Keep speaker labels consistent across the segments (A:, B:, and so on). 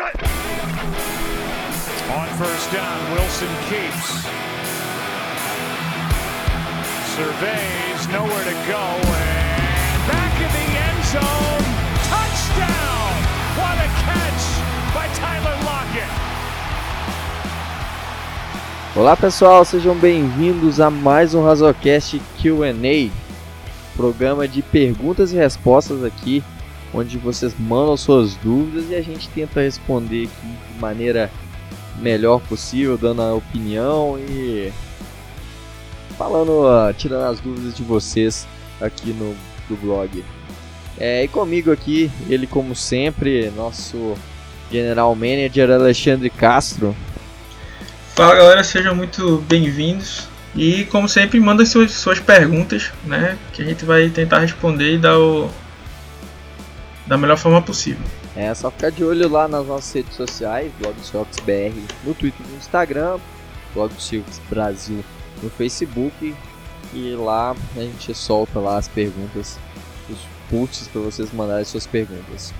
A: On first down, Wilson keeps. Surveys, nowhere to go, and back in the end zone. Touchdown! What a catch by Tyler Lockett.
B: Olá pessoal, sejam bem-vindos a mais um Razocast Q&A, programa de perguntas e respostas aqui, onde vocês mandam suas dúvidas e a gente tenta responder aqui de maneira melhor possível, dando a opinião e falando, tirando as dúvidas de vocês aqui no do blog. É, e comigo aqui, ele como sempre, nosso General Manager Alexandre Castro.
C: Fala galera, sejam muito bem-vindos. E como sempre, mandem suas, suas perguntas, né? Que a gente vai tentar responder e dar o. da melhor forma possível.
B: É só ficar de olho lá nas nossas redes sociais, Blog Silks BR no Twitter e no Instagram, Blog Silks Brasil no Facebook e lá a gente solta lá as perguntas, os posts para vocês mandarem suas perguntas.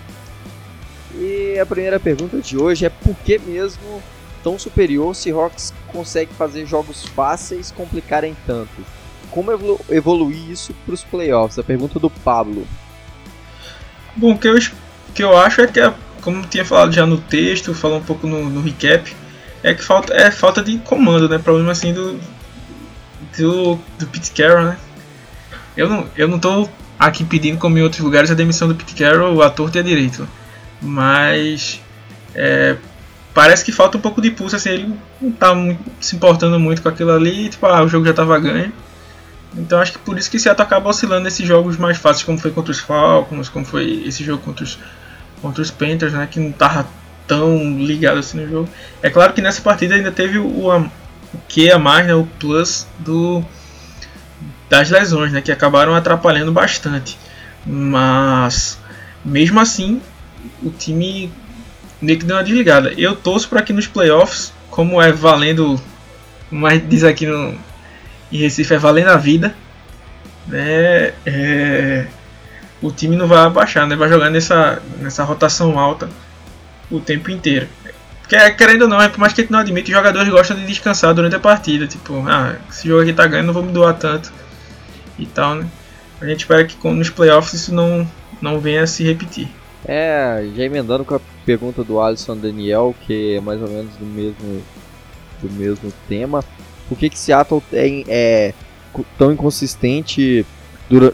B: E a primeira pergunta de hoje é por que mesmo tão superior se Seahawks consegue fazer jogos fáceis complicarem tanto? Como evolu evoluir isso para os playoffs? A pergunta do Pablo.
C: Bom, o que eu que eu acho é que, como tinha falado já no texto, falou um pouco no, no, recap, é que falta, é falta de comando, né? Problema assim do, do, do Pete Carroll, né? Eu não, eu não tô aqui pedindo, como em outros lugares, a demissão do Pete Carroll, a torto e a direito. Mas é, parece que falta um pouco de pulso, assim, ele não tá muito, se importando muito com aquilo ali, tipo, ah, o jogo já tava ganho. Então acho que por isso que Seattle acaba oscilando nesses jogos mais fáceis, como foi contra os Falcons, como foi esse jogo contra os, contra os Panthers, né, que não tava tão ligado assim no jogo. É claro que nessa partida ainda teve o, o, que a mais, né, o plus do das lesões, né, que acabaram atrapalhando bastante. Mas mesmo assim, o time meio que deu uma desligada. Eu torço para que nos playoffs, como é valendo, mas diz aqui no em Recife é valendo a vida, né? É, o time não vai abaixar, né? Vai jogar nessa, nessa rotação alta o tempo inteiro. Porque, querendo ou não, é por mais que a gente não admite, os jogadores gostam de descansar durante a partida. Tipo, ah, esse jogo aqui tá ganhando, não vou me doar tanto. E tal, né? A gente espera que nos playoffs isso não, não venha a se repetir.
B: É, já emendando com a pergunta do Alisson Daniel, que é mais ou menos do mesmo, do mesmo tema. Por que, que Seattle tem, é tão inconsistente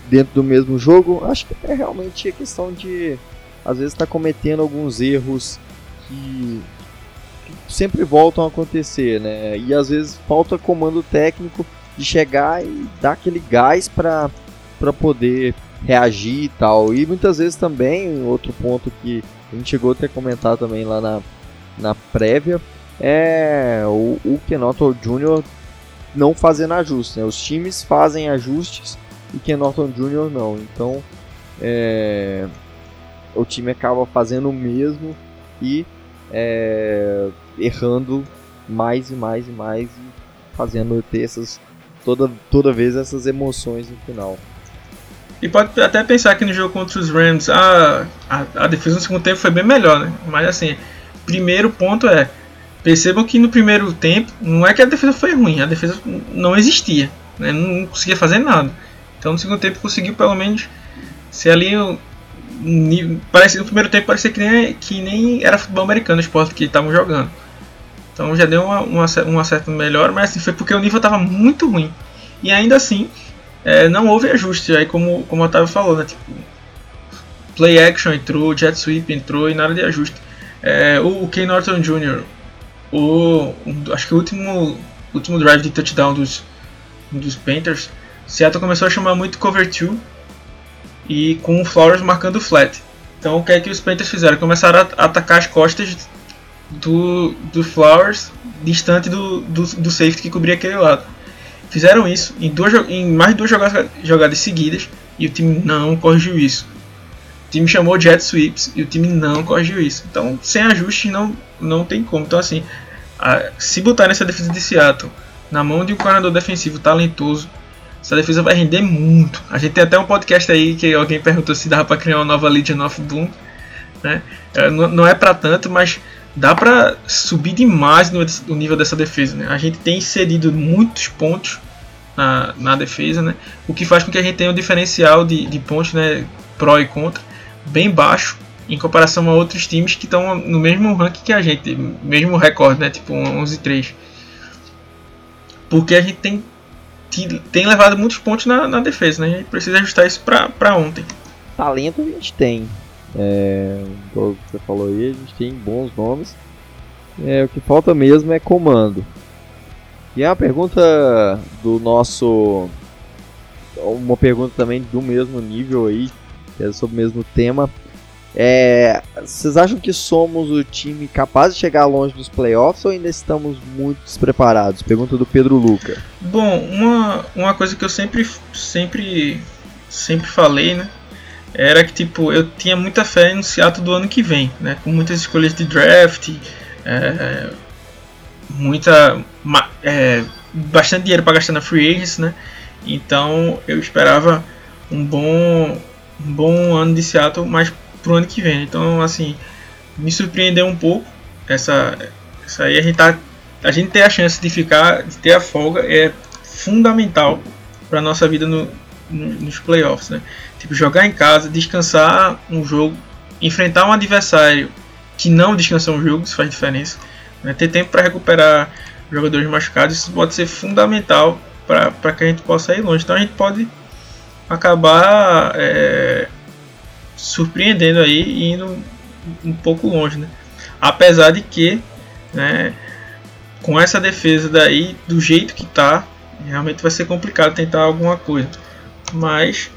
B: dentro do mesmo jogo? Acho que é realmente a questão de às vezes estar tá cometendo alguns erros que, que, sempre voltam a acontecer, né? E às vezes falta comando técnico de chegar e dar aquele gás para para poder reagir e tal. E muitas vezes também, outro ponto que a gente chegou a ter comentado também lá na, na prévia, é o, o Kenoto Jr não fazendo ajustes. Né? Os times fazem ajustes e Ken Norton Jr. não. Então é, o time acaba fazendo o mesmo e é, errando mais e mais e mais e fazendo ter essas toda, toda vez essas emoções no final.
C: E pode até pensar que no jogo contra os Rams a, a, a defesa no segundo tempo foi bem melhor, né? Mas assim, primeiro ponto é Percebam que no primeiro tempo, não é que a defesa foi ruim, a defesa não existia, né? não conseguia fazer nada. Então no segundo tempo conseguiu pelo menos ser ali. Parece, no primeiro tempo parecia que nem, que nem era futebol americano o esporte que estavam jogando. Então já deu uma, uma, uma certa melhor, mas assim, foi porque o nível estava muito ruim. E ainda assim, é, não houve ajuste, aí como, como o Otávio falou, né? Tipo, play action entrou, jet sweep entrou e nada de ajuste. É, o Ken Norton Jr o acho que o último último drive de touchdown dos dos Panthers, Seattle começou a chamar muito cover 2 e com o Flowers marcando flat. Então o que é que os Panthers fizeram? Começaram a atacar as costas do, do Flowers distante do, do, do safety que cobria aquele lado. Fizeram isso em, duas, em mais duas jogadas, jogadas seguidas e o time não corrigiu isso. O time chamou jet sweeps e o time não corrigiu isso. Então, sem ajuste não, não tem como. Então, assim, se botar nessa defesa de Seattle na mão de um coordenador defensivo talentoso, essa defesa vai render muito. A gente tem até um podcast aí que alguém perguntou se dava para criar uma nova Legion of Doom. né? É, não é para tanto, mas dá para subir demais no, nível dessa defesa, né? A gente tem cedido muitos pontos na, na defesa, né? O que faz com que a gente tenha um diferencial de, de pontos, né? Pró e contra bem baixo em comparação a outros times que estão no mesmo ranking que a gente, mesmo recorde, né? Tipo 11-3. Porque a gente tem, tem levado muitos pontos na, na defesa, né? A gente precisa ajustar isso para ontem.
B: Talento a gente tem. É, que você falou aí, a gente tem bons nomes. É, o que falta mesmo é comando. E é uma pergunta do nosso. Uma pergunta também do mesmo nível aí, que é sobre o mesmo tema. É, vocês acham que somos o time capaz de chegar longe dos playoffs ou ainda estamos muito despreparados? Pergunta do Pedro Luca.
C: Bom, uma, uma coisa que eu sempre, sempre, sempre falei, né? Era que tipo, eu tinha muita fé no Seattle do ano que vem, né? Com muitas escolhas de draft, é, muita, é, bastante dinheiro para gastar na free agents, né? Então eu esperava um bom, um bom ano de Seattle, mas pro ano que vem. Então, assim, me surpreendeu um pouco essa, essa aí. A gente, tá, a gente ter a chance de ficar, de ter a folga é fundamental para nossa vida no, no, nos playoffs, né? Tipo, jogar em casa, descansar um jogo, enfrentar um adversário que não descansou um jogo, isso faz diferença. Né? Ter tempo para recuperar jogadores machucados, isso pode ser fundamental para que a gente possa ir longe. Então a gente pode acabar é, surpreendendo aí e indo um pouco longe, né? Apesar de que, né, com essa defesa daí, do jeito que tá, realmente vai ser complicado tentar alguma coisa. Mas,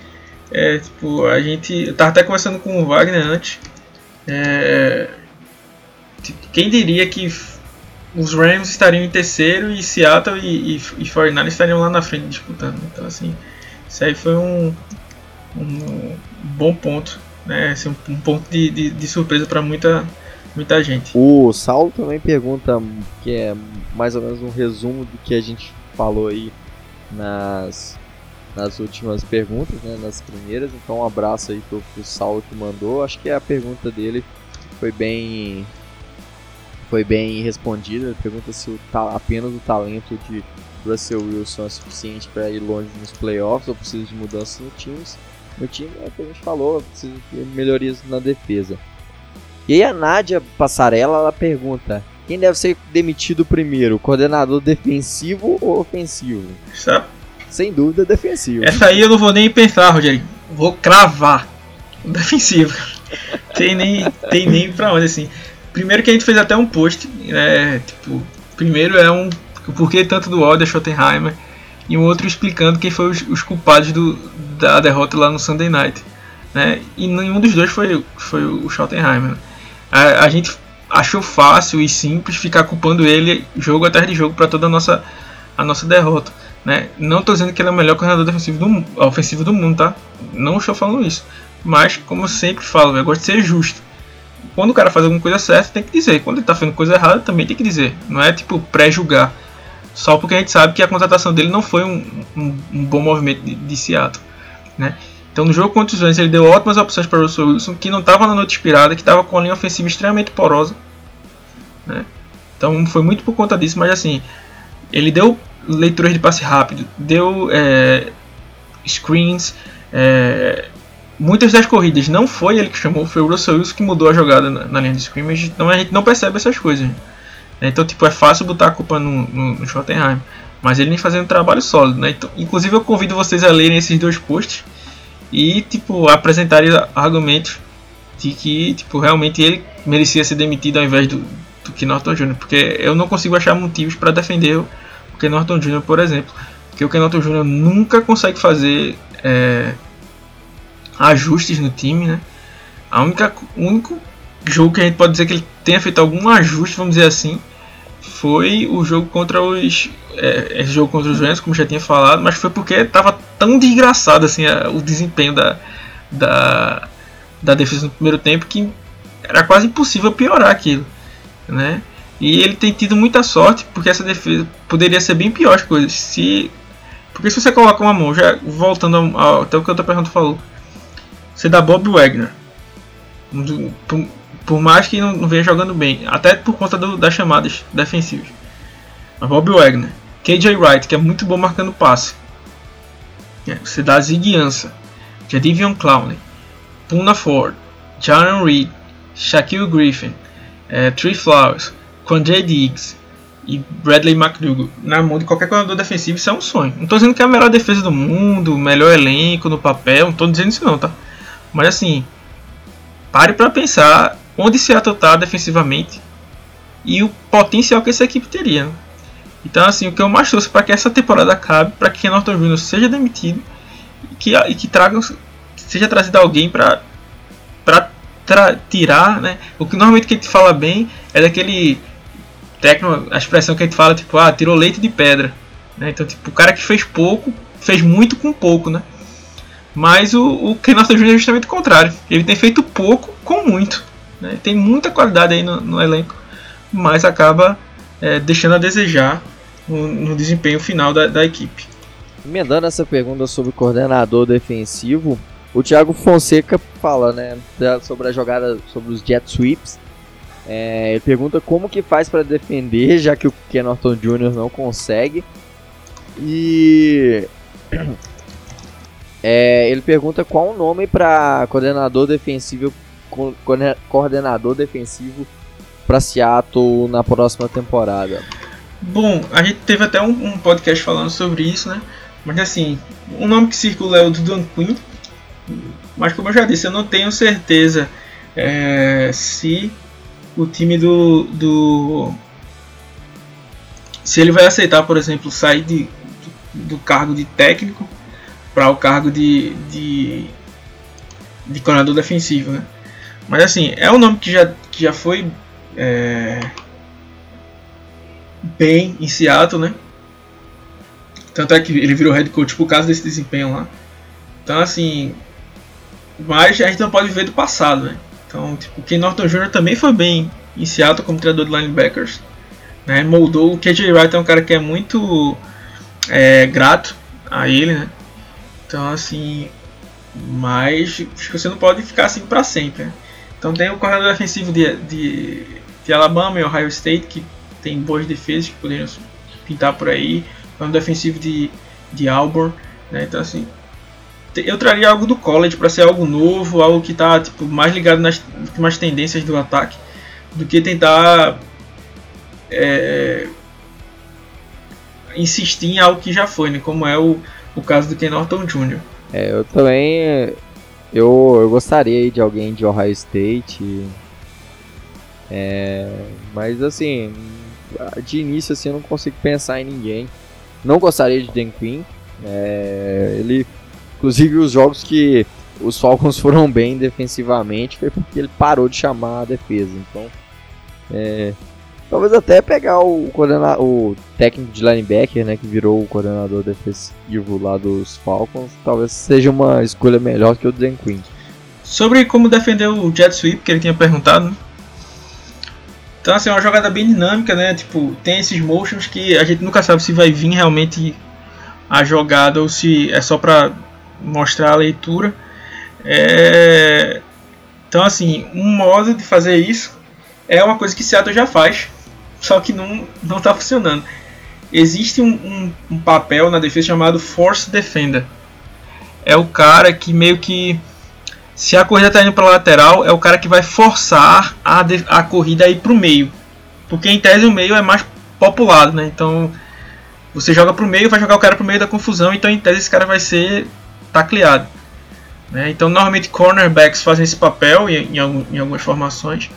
C: é, tipo, a gente. Eu tava até conversando com o Wagner antes. É, tipo, quem diria que os Rams estariam em terceiro e Seattle e, e, e 49 estariam lá na frente disputando. Então, assim, isso aí foi um, um bom ponto né, assim, um, um ponto de, de, de surpresa para muita, muita gente.
B: O Saulo também pergunta, que é mais ou menos um resumo do que a gente falou aí nas, nas últimas perguntas, né, nas primeiras. Então, um abraço aí pro, pro Saulo que mandou. Acho que a pergunta dele foi bem foi bem respondida. Ele pergunta se o, apenas o talento de Russell Wilson é suficiente para ir longe nos playoffs ou precisa de mudanças no time. Meu time, é o que a gente falou, precisa de melhorias na defesa. E aí a Nádia Passarela, ela pergunta, quem deve ser demitido primeiro, coordenador defensivo ou ofensivo?
C: Sabe?
B: Sem dúvida, defensivo.
C: Essa aí eu não vou nem pensar, Rogério. Vou cravar. Defensivo. tem nem, tem nem pra onde, assim. Primeiro que a gente fez até um post, né? Tipo, primeiro é um. O porquê tanto do ódio a Schottenheimer e um outro explicando quem foi os, os, culpados do, da derrota lá no Sunday Night. Né? E nenhum dos dois foi, foi o Schottenheimer. Né? A, a, gente achou fácil e simples ficar culpando ele jogo atrás de jogo para toda a nossa, a nossa derrota. Né? Não estou dizendo que ele é o melhor corredor defensivo do, ofensivo do mundo, tá? Não estou falando isso. Mas, como eu sempre falo, eu gosto de ser justo. Quando o cara faz alguma coisa certa, tem que dizer. Quando ele está fazendo coisa errada, também tem que dizer. Não é tipo pré-julgar só porque a gente sabe que a contratação dele não foi um, um, um bom movimento de, de Seattle. Né? Então no jogo contra os Rams ele deu ótimas opções para o Russell Wilson, que não estava na noite inspirada, que estava com a linha ofensiva extremamente porosa. Né? Então foi muito por conta disso, mas assim, ele deu leituras de passe rápido, deu é, screens, é, muitas das corridas não foi ele que chamou, foi o Russell Wilson que mudou a jogada na, na linha de scrimmage, então a gente não percebe essas coisas. Né? Então, tipo, é fácil botar a culpa no, no, no Schottenheim. Mas ele vem fazendo um trabalho sólido, né? Então, inclusive, eu convido vocês a lerem esses dois posts e, tipo, apresentarem argumentos de que, tipo, realmente ele merecia ser demitido ao invés do, do que Norton Jr. Porque eu não consigo achar motivos para defender o Ken Norton Jr., por exemplo. Porque o Ken Norton Jr. nunca consegue fazer é, ajustes no time, né? A única, único jogo que a gente pode dizer que ele tenha feito algum ajuste, vamos dizer assim, foi o jogo contra os. É, esse jogo contra os Rams, como já tinha falado, mas foi porque estava tão desgraçado assim a, o desempenho da, da, da defesa no primeiro tempo que era quase impossível piorar aquilo, né? E ele tem tido muita sorte porque essa defesa poderia ser bem pior as coisas. Se porque se você coloca uma mão, já voltando ao, até o que a outra pergunta falou, você dá Bob Wagner, Por mais que não, não venha jogando bem, até por conta do, das chamadas defensivas. Mas Bob Wagner, KJ Wright, que é muito bom marcando passe. É, você dá Ziggy Ansah, Jadivion Clowney, Puna Ford, Jaron Reed, Shaquille Griffin, é, Tree Flowers, Quandre Diggs e Bradley McDougall na mão de qualquer coordenador defensivo, isso é um sonho. Não estou dizendo que é a melhor defesa do mundo, melhor elenco no papel, não estou dizendo isso não, tá? Mas assim, pare para pensar onde Seattle está defensivamente e o potencial que essa equipe teria. Então, assim, o que eu mais torço para que essa temporada acabe, para que Norton Jr. seja demitido e que, e que traga, seja trazido alguém para tirar, né? O que normalmente que a gente fala bem é daquele técnico, a expressão que a gente fala, tipo, ah, tirou leite de pedra. Né? Então, tipo, o cara que fez pouco, fez muito com pouco, né? Mas o, o Ken Jr. é justamente o contrário. Ele tem feito pouco com muito. Né? Tem muita qualidade aí no, no elenco, mas acaba é, deixando a desejar no, no desempenho final da, da equipe.
B: Emendando essa pergunta sobre o coordenador defensivo, o Thiago Fonseca fala, né, sobre a jogada, sobre os jet sweeps. É, ele pergunta como que faz para defender, já que o Ken Norton Jr. não consegue. E é, ele pergunta qual o nome para coordenador defensivo, coordenador defensivo para Seattle na próxima temporada.
C: Bom, a gente teve até um, um, podcast falando sobre isso, né? Mas assim, o nome que circula é o do Dan Quinn. Mas como eu já disse, eu não tenho certeza é, se o time do, do. Se ele vai aceitar, por exemplo, sair de, do, do cargo de técnico para o cargo de, de, de coordenador defensivo, né? Mas assim, é um nome que já, que já foi é, bem em Seattle, né? Tanto é que ele virou head coach por causa desse desempenho lá. Então, assim. Mas a gente não pode ver do passado, né? Então, tipo, Ken Norton Jr. também foi bem em Seattle como treinador de linebackers. Né? Moldou. O KJ Wright é um cara que é muito é, grato a ele, né? Então, assim. Mas você não pode ficar assim para sempre. Né? Então, tem o corredor defensivo de, de, de Alabama e Ohio State que tem boas defesas que poderiam pintar por aí. Plano defensivo de, de Auburn. Né? Então, assim, eu traria algo do college para ser algo novo, algo que está tipo, mais ligado nas últimas tendências do ataque, do que tentar é, insistir em algo que já foi, né? como é o, o caso do Ken Norton Jr.
B: É, eu também eu, eu gostaria de alguém de Ohio State, é, mas assim, de início assim, eu não consigo pensar em ninguém. Não gostaria de Dan Quinn. É, ele, inclusive, os jogos que os Falcons foram bem defensivamente foi porque ele parou de chamar a defesa. Então, é, talvez até pegar o, o técnico de linebacker, né, que virou o coordenador defensivo lá dos Falcons, talvez seja uma escolha melhor que o Dan Quinn.
C: Sobre como defender o jet sweep que ele tinha perguntado, né? Então, assim, é uma jogada bem dinâmica, né? Tipo, tem esses motions que a gente nunca sabe se vai vir realmente a jogada ou se é só para mostrar a leitura. É... Então, assim, um modo de fazer isso é uma coisa que Seattle já faz, só que não não está funcionando. Existe um, um, um papel na defesa chamado Force Defender. É o cara que meio que se a corrida está indo para lateral, é o cara que vai forçar a, a corrida a ir para o meio. Porque em tese o meio é mais populado, né? Então você joga para o meio, vai jogar o cara para o meio da confusão, então em tese esse cara vai ser tacleado. Né? Então normalmente cornerbacks fazem esse papel em, em algumas formações.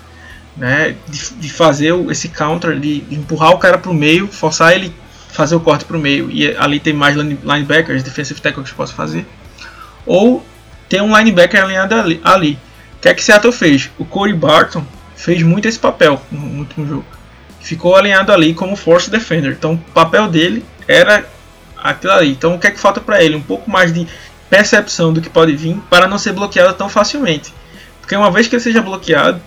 C: Né? De, de, fazer esse counter, de, empurrar o cara para o meio, forçar ele fazer o corte para o meio. E ali tem mais linebackers, defensive tackles que posso fazer. Ou tem um linebacker alinhado ali. ali. O que é que Seattle fez? O Corey Barton fez muito esse papel no último jogo. Ficou alinhado ali como force defender. Então o papel dele era aquilo ali. Então o que é que falta para ele? Um pouco mais de percepção do que pode vir para não ser bloqueado tão facilmente. Porque uma vez que ele seja bloqueado,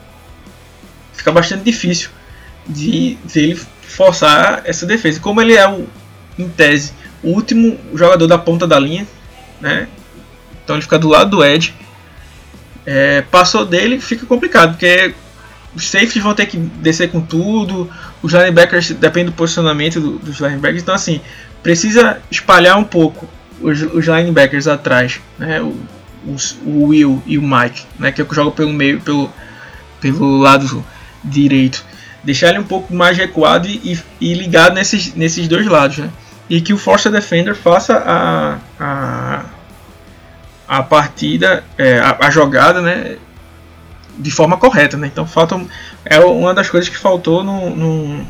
C: fica bastante difícil de, de ele forçar essa defesa. Como ele é o, em tese, o último jogador da ponta da linha, né? Então ele fica do lado do Ed. É, passou dele fica complicado, porque os safeties vão ter que descer com tudo, os linebackers depende do posicionamento do, dos linebackers, então assim, precisa espalhar um pouco os, os linebackers atrás, né? O, os, o Will e o Mike, né? Que é joga pelo meio, pelo, pelo lado direito. Deixar ele um pouco mais recuado e, e ligado nesses, nesses dois lados, né? E que o Force Defender faça a, a, a partida, é, a, a jogada, né? de forma correta, né? Então falta é uma das coisas que faltou no, no,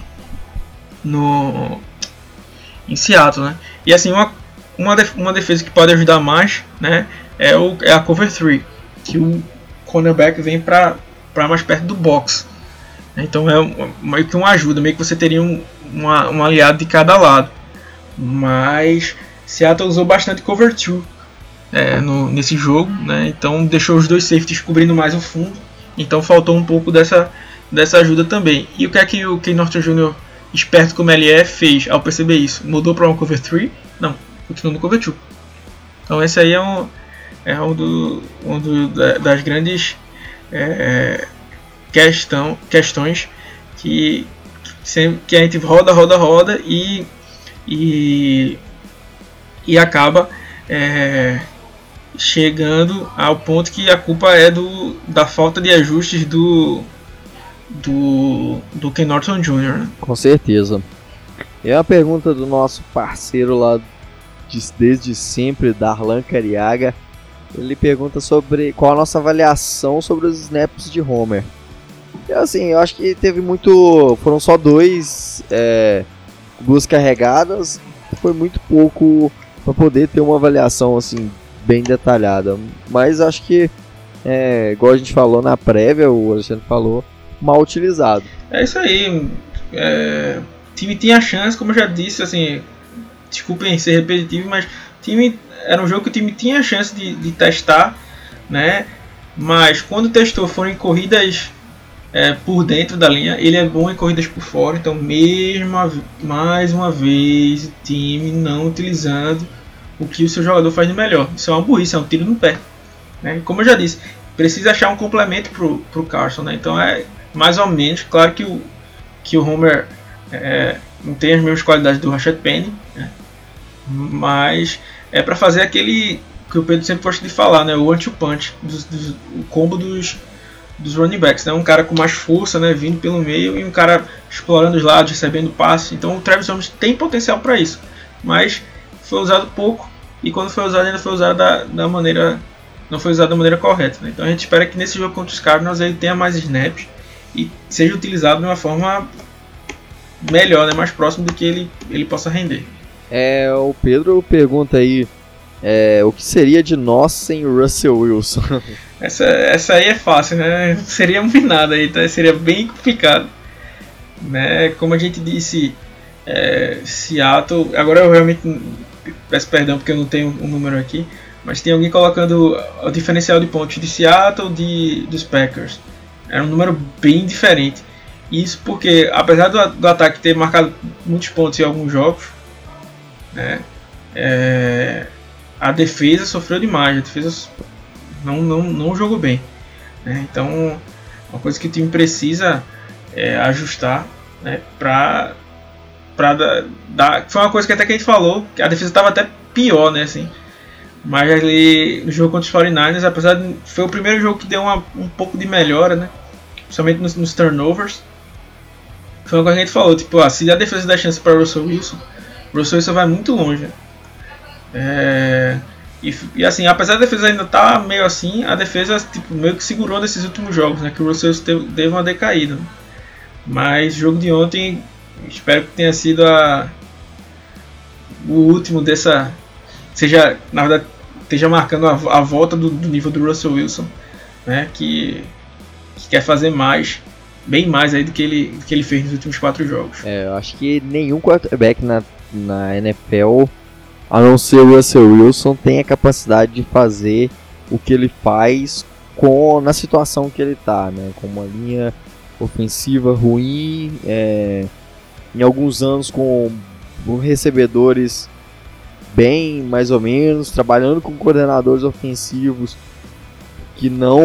C: no em Seattle, né? E assim uma uma, def, uma defesa que pode ajudar mais, né? É o é a cover 3, que o cornerback vem para mais perto do box. Então é meio que uma ajuda, meio que você teria um, uma, um aliado de cada lado. Mas Seattle usou bastante cover 2 é, no, nesse jogo, né? Então deixou os dois safeties cobrindo mais o fundo então faltou um pouco dessa, dessa ajuda também. E o que é que o Ken Norton Jr., esperto como ele é, fez ao perceber isso? Mudou para um cover 3? Não, continuou no cover 2. Então esse aí é um, é um, do, um do, das grandes é, questão, questões que, que a gente roda, roda, roda e, e, e acaba é, chegando ao ponto que a culpa é do, da falta de ajustes do do, do Ken Norton Jr. Né?
B: Com certeza. É a pergunta do nosso parceiro lá de, desde sempre, Darlan Cariaga. Ele pergunta sobre qual a nossa avaliação sobre os snaps de Homer. Assim, eu acho que teve muito. Foram só dois. É, duas carregadas. Foi muito pouco para poder ter uma avaliação assim bem detalhada. Mas acho que, é, igual a gente falou na prévia, o Alexandre falou, mal utilizado.
C: É isso aí. É, o time tinha chance, como eu já disse, assim, desculpem ser repetitivo, mas time era um jogo que o time tinha chance de, de testar, né? Mas quando testou foram em corridas é, por dentro da linha, ele é bom em corridas por fora, então mesmo mais uma vez o time não utilizando o que o seu jogador faz de melhor. Isso é uma burrice, é um tiro no pé. Né? Como eu já disse, precisa achar um complemento pro, pro Carson. Né? Então é mais ou menos, claro que o, que o Homer é, não tem as mesmas qualidades do Rashad Penny, né? mas é para fazer aquele que o Pedro sempre gosta de falar, né? o anti-punch, o combo dos, dos running backs. Né? Um cara com mais força né? vindo pelo meio e um cara explorando os lados, recebendo passe. Então o Travis Holmes tem potencial para isso. Mas foi usado pouco e quando foi usado ainda foi usado da, da maneira não foi usado da maneira correta. Né? Então a gente espera que nesse jogo contra os Cardinals ele tenha mais snaps e seja utilizado de uma forma melhor, né? mais próximo do que ele, ele possa render.
B: É, o Pedro pergunta aí é, o que seria de nós sem o Russell Wilson?
C: essa, essa aí é fácil, né? Seria um nada aí, tá? seria bem complicado. Né? Como a gente disse, é, Seattle. Agora eu realmente peço perdão porque eu não tenho um número aqui, mas tem alguém colocando o diferencial de pontos de Seattle de dos Packers. Era um número bem diferente. Isso porque, apesar do, do ataque ter marcado muitos pontos em alguns jogos, né, é, a defesa sofreu demais. A defesa não, não, não jogou bem. Né, então, uma coisa que o time precisa é ajustar né, para Pra dar, dar, foi uma coisa que até que a gente falou, que a defesa estava até pior, né, assim. Mas ali no jogo contra os 49ers, apesar de foi o primeiro jogo que deu uma, um pouco de melhora, né? Principalmente nos, nos, turnovers. Foi coisa que a gente falou, tipo, ah, se a defesa der chance para Russell Wilson, Russell Wilson vai muito longe. Né? É, e, e, assim, apesar da defesa ainda estar tá meio assim, a defesa tipo, meio que segurou nesses últimos jogos, né? Que o Russell teve, uma decaída. Mas o jogo de ontem Espero que tenha sido a, o último dessa. Seja, na verdade, esteja marcando a, a volta do, do, nível do Russell Wilson, né? Que, que, quer fazer mais, bem mais aí do que ele, do que ele fez nos últimos quatro jogos.
B: É, eu acho que nenhum quarterback na, na NFL, a não ser o Russell Wilson, tem a capacidade de fazer o que ele faz com na situação que ele está, né? Com uma linha ofensiva ruim, é, em alguns anos com recebedores bem mais ou menos, trabalhando com coordenadores ofensivos que não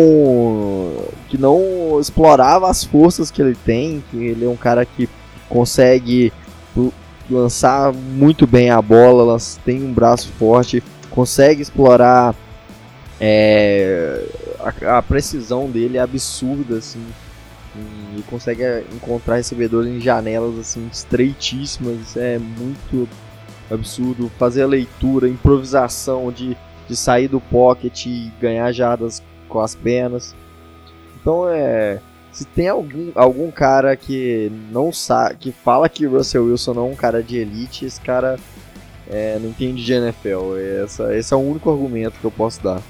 B: que não explorava as forças que ele tem, que ele é um cara que consegue lançar muito bem a bola, tem um braço forte, consegue explorar é, a, a, precisão dele é absurda assim e consegue encontrar recebedores em janelas assim estreitíssimas, isso é muito absurdo. Fazer a leitura, improvisação de, de sair do pocket e ganhar jardas com as pernas. Então é. Se tem algum, algum cara que não sabe, que fala que Russell Wilson não é um cara de elite, esse cara é, não entende de NFL. Essa, esse é o único argumento que eu posso dar.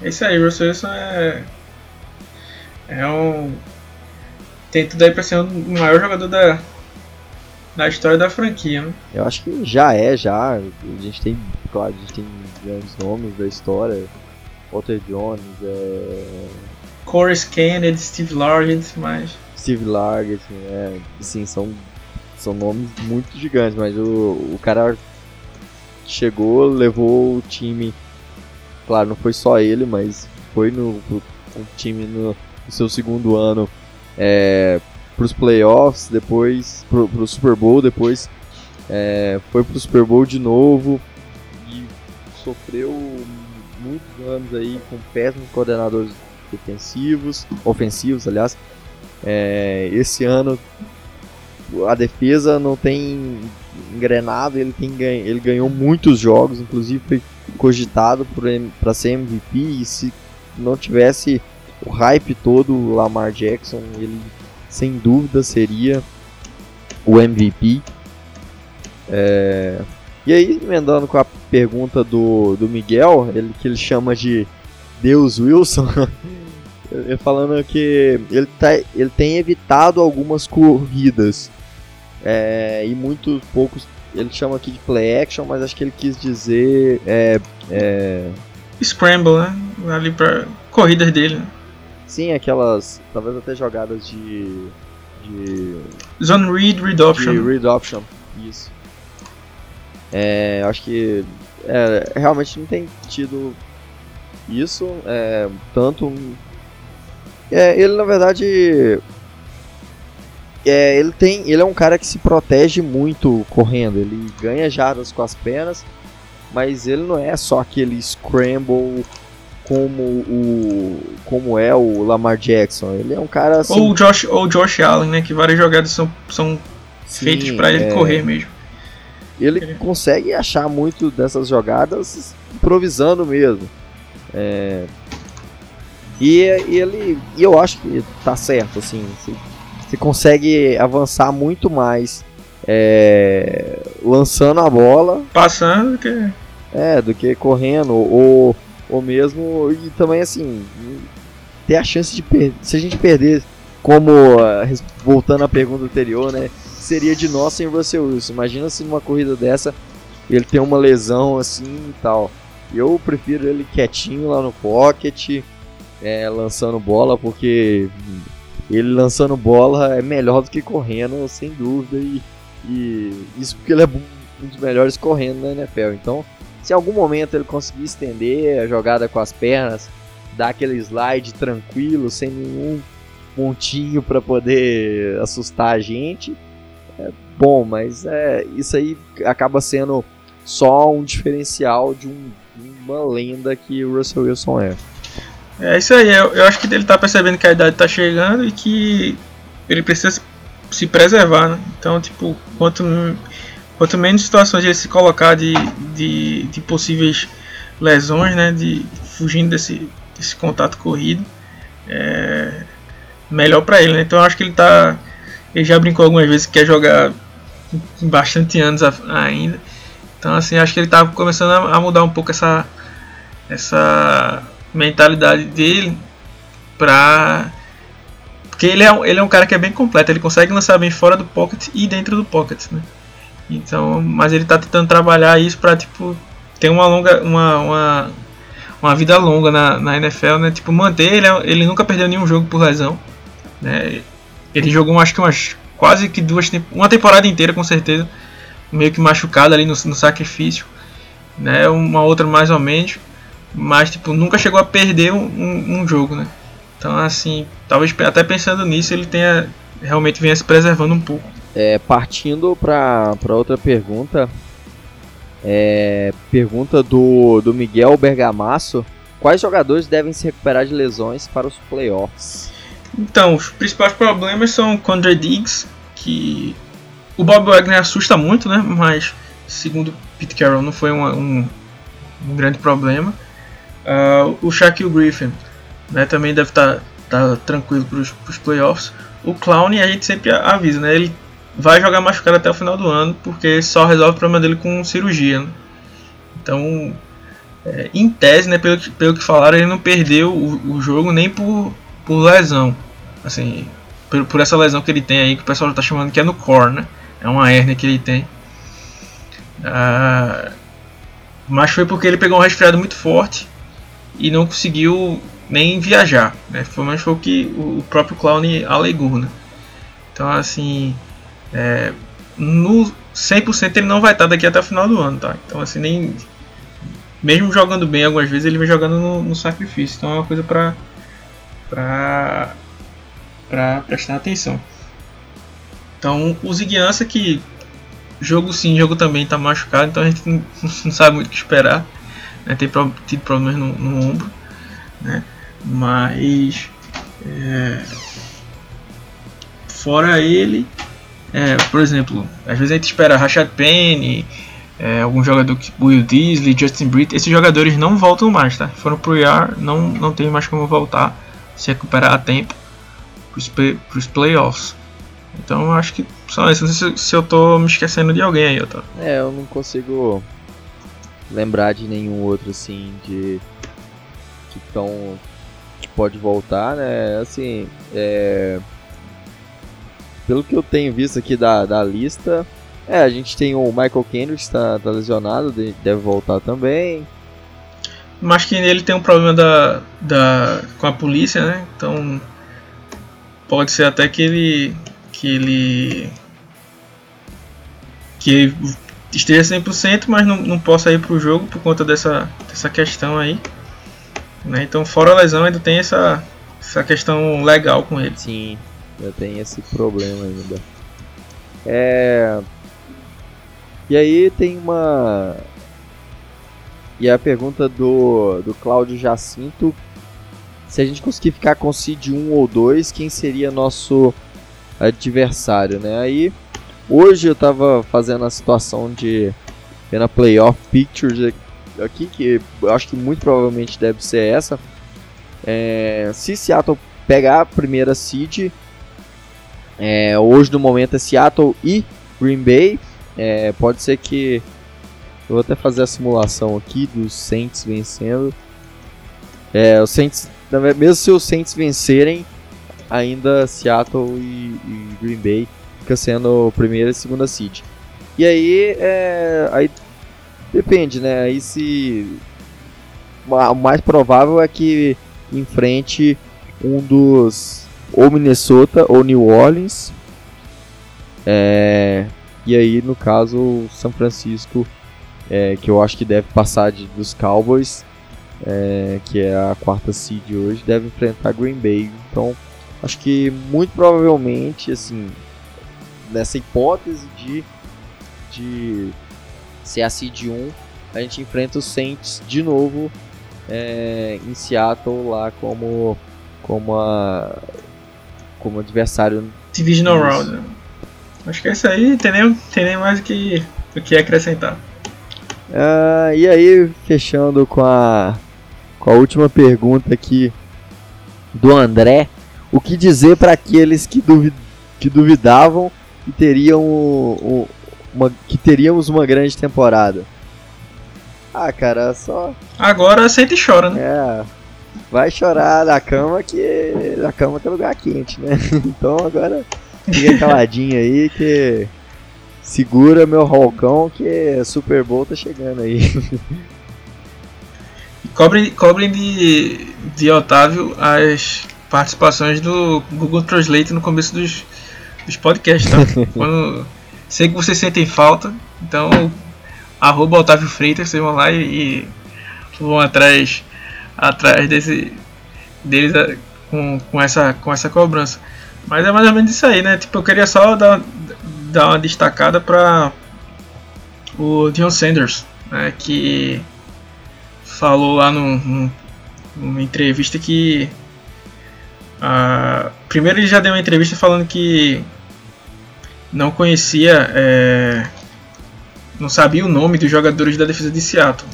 C: É isso aí, Russell Wilson é. É um. Tem tudo aí pra ser o maior jogador da, na história da franquia, né?
B: Eu acho que já é, já. A gente tem, claro, a gente tem grandes nomes da história. Walter Jones, é...
C: Corey Kennedy, Steve Largent, mas...
B: Steve Largent, é, sim, são, são nomes muito gigantes, mas o, o cara chegou, levou o time, claro, não foi só ele, mas foi no, o time no, no seu segundo ano é, para os playoffs, depois para o Super Bowl, depois é, foi para o Super Bowl de novo e sofreu muitos anos aí com péssimos coordenadores defensivos, ofensivos, aliás. É, esse ano a defesa não tem engrenado, ele, tem, ele ganhou muitos jogos, inclusive foi cogitado para ser MVP e se não tivesse o hype todo, o Lamar Jackson, ele sem dúvida seria o MVP. É... E aí, emendando com a pergunta do, do Miguel, ele que ele chama de Deus Wilson, falando que ele, tá, ele tem evitado algumas corridas é, e muito poucos. Ele chama aqui de play action, mas acho que ele quis dizer é, é...
C: scramble, né? Ali para corridas dele. Né?
B: Sim, aquelas. Talvez até jogadas de. de.
C: Zone Read Read Option.
B: De Read Option, isso. É, acho que. É, realmente não tem tido isso. É, tanto. É, ele na verdade. É, ele tem. Ele é um cara que se protege muito correndo. Ele ganha jardas com as pernas. Mas ele não é só aquele scramble como o como é o Lamar Jackson. Ele é um cara assim.
C: Ou o Josh, ou o Josh Allen, né? Que várias jogadas são, são feitas para ele é... correr mesmo.
B: Ele é. consegue achar muito dessas jogadas improvisando mesmo. É... E, e ele, e eu acho que tá certo, assim. Você, você consegue avançar muito mais é, lançando a bola,
C: passando do que
B: é do que correndo ou ou mesmo. E também, assim, ter a chance de perder. Se a gente perder, como. Uh, voltando à pergunta anterior, né? Seria de nós sem Russell Wilson. Imagina se numa corrida dessa ele tem uma lesão assim e tal. Eu prefiro ele quietinho lá no pocket, é, lançando bola, porque ele lançando bola é melhor do que correndo, sem dúvida. E, e isso porque ele é um dos melhores correndo na NFL. Então, se em algum momento ele conseguir estender a jogada com as pernas, dar aquele slide tranquilo, sem nenhum pontinho para poder assustar a gente, é bom, mas é, isso aí acaba sendo só um diferencial de um, uma lenda que o Russell Wilson é.
C: É isso aí, eu, eu acho que ele está percebendo que a idade está chegando e que ele precisa se preservar, né? Então, tipo, quanto quanto menos situações ele se colocar de, de, de possíveis lesões, né, de fugindo desse, desse contato corrido, é melhor para ele. Né? Então eu acho que ele tá, ele já brincou algumas vezes que quer jogar bastante anos ainda. Então assim acho que ele tá começando a mudar um pouco essa essa mentalidade dele para porque ele é, ele é um cara que é bem completo, ele consegue lançar bem fora do pocket e dentro do pocket, né? Então, mas ele tá tentando trabalhar isso para tipo ter uma longa uma, uma, uma vida longa na, na NFL, né? Tipo, manter ele, ele nunca perdeu nenhum jogo por lesão, né? Ele jogou acho que umas quase que duas uma temporada inteira com certeza, meio que machucado ali no, no sacrifício, né? Uma outra mais ou menos, mas tipo, nunca chegou a perder um, um, um jogo, né? Então assim, talvez até pensando nisso ele tenha realmente venha se preservando um pouco.
B: É, partindo para outra pergunta, é, pergunta do, do Miguel Bergamasso. Quais jogadores devem se recuperar de lesões para os playoffs?
C: Então, os principais problemas são o Condre Diggs, que o Bob Wagner assusta muito, né? Mas, segundo Pete Carroll, não foi uma, um, um, grande problema. Uh, o Shaquille Griffin né, também deve estar tá, tá tranquilo para os playoffs. O Clown, a gente sempre avisa, né? Ele vai jogar machucado até o final do ano, porque só resolve o problema dele com cirurgia. Né? Então, é, em tese, né, pelo, que, pelo que falaram, ele não perdeu o, o jogo nem por, por lesão. Assim, por, por, essa lesão que ele tem aí, que o pessoal está chamando que é no core, né? É uma hérnia que ele tem. Ah, mas foi porque ele pegou um resfriado muito forte e não conseguiu nem viajar. Né? Foi, mas foi o que o próprio Clown alegou. Né? Então, assim, é, no 100% ele não vai estar daqui até o final do ano, tá? Então assim, nem mesmo jogando bem algumas vezes ele vem jogando no, no sacrifício. Então é uma coisa para para para prestar atenção. Então o Ziguiança que jogo sim, jogo também está machucado, então a gente não, não, sabe muito o que esperar. Né? Tem tido problemas no, no ombro, né? Mas é, fora ele é, por exemplo, às vezes a gente espera Rashad Penny, é, algum jogador que Will Disley, Justin Britt, esses jogadores não voltam mais, tá? Foram pro IR, não, não tem mais como voltar, se recuperar a tempo para os playoffs. Então eu acho que só isso. Não sei se, se eu tô me esquecendo de alguém aí, Otávio.
B: É, eu não consigo lembrar de nenhum outro assim de que tão que pode voltar, né? Assim, é pelo que eu tenho visto aqui da, da lista, é, a gente tem o Michael Kendrick, está tá lesionado, deve voltar também.
C: Mas que ele tem um problema da, da, com a polícia, né? Então pode ser até que ele que ele que ele esteja 100%, mas não, não possa ir para o jogo por conta dessa, dessa questão aí. Né? Então, fora a lesão, ainda tem essa, essa questão legal com ele.
B: Sim. Já tem esse problema ainda. É. E aí tem uma. E a pergunta do, do Cláudio Jacinto: se a gente conseguir ficar com seed 1 ou 2, quem seria nosso adversário, né? Aí hoje eu tava fazendo a situação de na playoff pictures aqui, que eu acho que muito provavelmente deve ser essa. É, se Seattle pegar a primeira seed, é, hoje no momento é Seattle e Green Bay. É, pode ser que eu vou até fazer a simulação aqui dos Saints vencendo. É, os Saints, mesmo se os Saints vencerem, ainda Seattle e, e Green Bay fica sendo primeira e segunda seed. E aí, é, aí depende, né? Aí se o mais provável é que enfrente um dos ou Minnesota ou New Orleans. É, e aí, no caso, São Francisco, é, que eu acho que deve passar de, dos Cowboys, é, que é a quarta seed hoje, deve enfrentar Green Bay. Então, acho que muito provavelmente, assim, nessa hipótese de, de ser a seed 1, a gente enfrenta os Saints de novo é, em Seattle lá como como a como adversário.
C: Divisional Round. Né? Acho que é isso aí, tem nem, tem nem mais o que, o que acrescentar.
B: Uh, e aí, fechando com a, com a última pergunta aqui do André: o que dizer para aqueles que, duvid, que duvidavam que, teriam uma, que teríamos uma grande temporada? Ah, cara, só.
C: Agora sente e chora, né?
B: É, vai chorar na cama que na cama é lugar quente, né? Então agora fica caladinho aí que segura meu rolcão que Super Bowl tá chegando aí.
C: Cobrem, cobrem de, de Otávio as participações do Google Translate no começo dos, dos podcasts, tá? Quando, sei que vocês sentem falta, então arroba Otávio Freitas, vocês vão lá e, e vão atrás atrás desse deles é, com, com essa com essa cobrança. Mas é mais ou menos isso aí, né? Tipo, eu queria só dar, dar uma destacada para o Dion Sanders, né, que falou lá no, no, numa entrevista que uh, primeiro ele já deu uma entrevista falando que não conhecia é, não sabia o nome dos jogadores da defesa de Seattle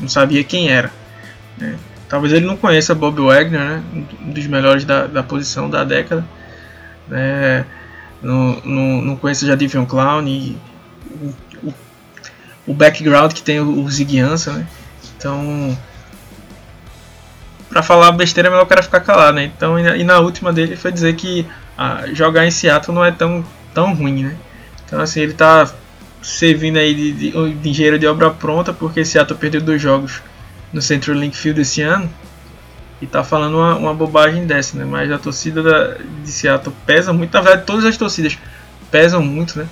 C: não sabia quem era né. talvez ele não conheça Bob Wagner né, um dos melhores da, da posição da década né, não, não, não conheça já Divion Clown e o, o, o background que tem o, o Ziggy Ansah, né? Então, para falar besteira é melhor o cara ficar calado, né? Então, e na última dele foi dizer que ah, jogar em Seattle não é tão, tão ruim, né? Então, assim, ele tá servindo aí de, de, de engenheiro de obra pronta, porque Seattle perdeu dois jogos no Central Link Field esse ano. E tá falando uma, uma bobagem dessa, né? Mas a torcida da, de Seattle pesa muito. Na verdade, todas as torcidas pesam muito, né?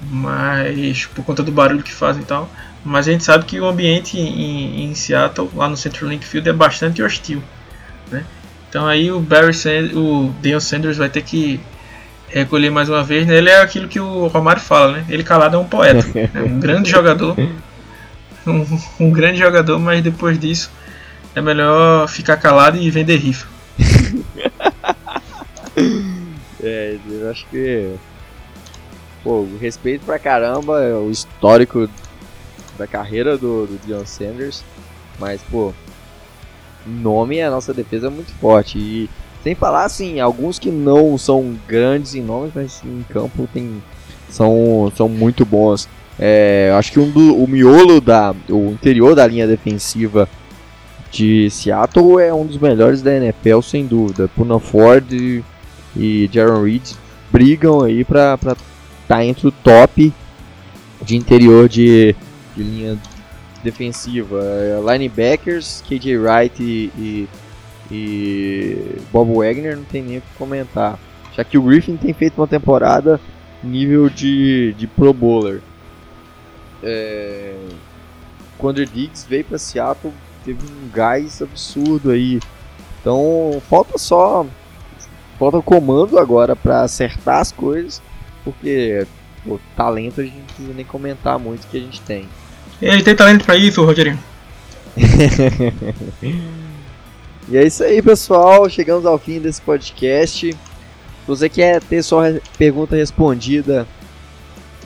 C: Mas por conta do barulho que fazem e tal. Mas a gente sabe que o ambiente em, em Seattle, lá no Central Link Field, é bastante hostil. Né? Então aí o Barry o Deion Sanders vai ter que recolher mais uma vez. Né? Ele é aquilo que o Romário fala, né? Ele calado é um poeta, né? um grande jogador, um, um, grande jogador, mas depois disso é melhor ficar calado e vender rifa.
B: é, eu acho que pô, respeito pra caramba o histórico da carreira do, do Deion Sanders, mas, pô, nome a nossa defesa é muito forte. E sem falar, assim, alguns que não são grandes em nomes, mas em campo tem, são, são muito bons. É, acho que um do, o miolo da o interior da linha defensiva de Seattle é um dos melhores da NFL sem dúvida. Puna Ford e, e Jaron Reed brigam aí para estar tá entre o top de interior de, de linha defensiva. Linebackers, KJ Wright e, e, e, Bob Wagner não tem nem o que comentar. Já que o Griffin tem feito uma temporada nível de, de Pro Bowler. É, quando Diggs veio para Seattle, teve um gás absurdo aí. Então falta só falta o comando agora para acertar as coisas, porque o talento a gente não precisa nem comentar muito que a gente tem.
C: Ele tem talento para isso, Rogerinho.
B: e é isso aí, pessoal. Chegamos ao fim desse podcast. Se você quer ter sua pergunta respondida,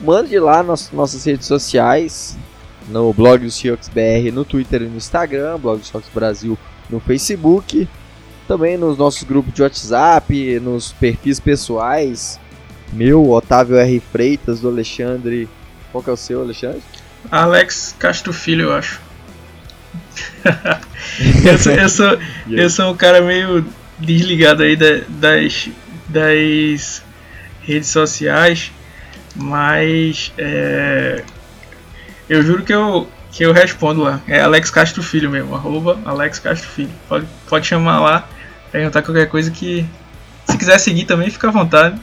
B: mande lá nas nossas redes sociais, no blog do Seahawks BR, no Twitter e no Instagram, blog do Seahawks Brasil no Facebook, também nos nossos grupos de WhatsApp, nos perfis pessoais, meu, Otávio R. Freitas, do Alexandre. Qual que é o seu, Alexandre?
C: Alex Castro Filho, eu acho. eu, sou, eu, sou, eu sou um cara meio desligado aí da, das, das redes sociais, mas é, eu juro que eu, que eu respondo lá. É Alex Castro Filho mesmo, arroba Alex Castro Filho. Pode, pode chamar lá, perguntar qualquer coisa que. Se quiser seguir também, fica à vontade.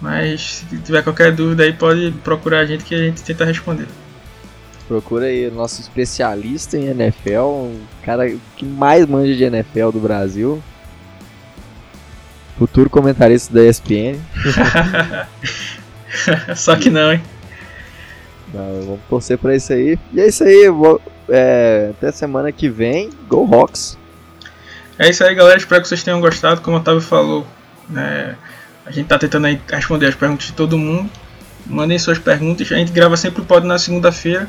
C: Mas se tiver qualquer dúvida aí, pode procurar a gente que a gente tenta responder.
B: Procura aí o nosso especialista em NFL, o cara que mais manja de NFL do Brasil. Futuro comentarista da ESPN.
C: Só que não, hein?
B: Não, vamos torcer pra isso aí. E é isso aí, vou, é, até semana que vem. Go Rocks!
C: É isso aí, galera. Espero que vocês tenham gostado. Como o Otávio falou, né, a gente tá tentando aí responder as perguntas de todo mundo. Mandem suas perguntas. A gente grava sempre o pod na segunda-feira.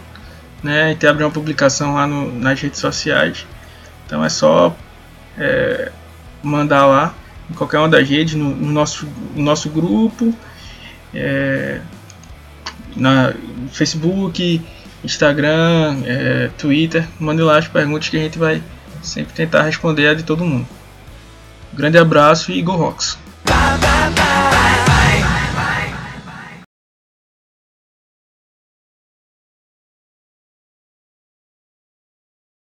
C: Né? A gente abre uma publicação lá no, nas redes sociais. Então é só é, mandar lá em qualquer uma das redes, no, no nosso, no nosso grupo, é, na Facebook, Instagram, é, Twitter. Mande lá as perguntas que a gente vai sempre tentar responder a de todo mundo. grande abraço e Go Rocks!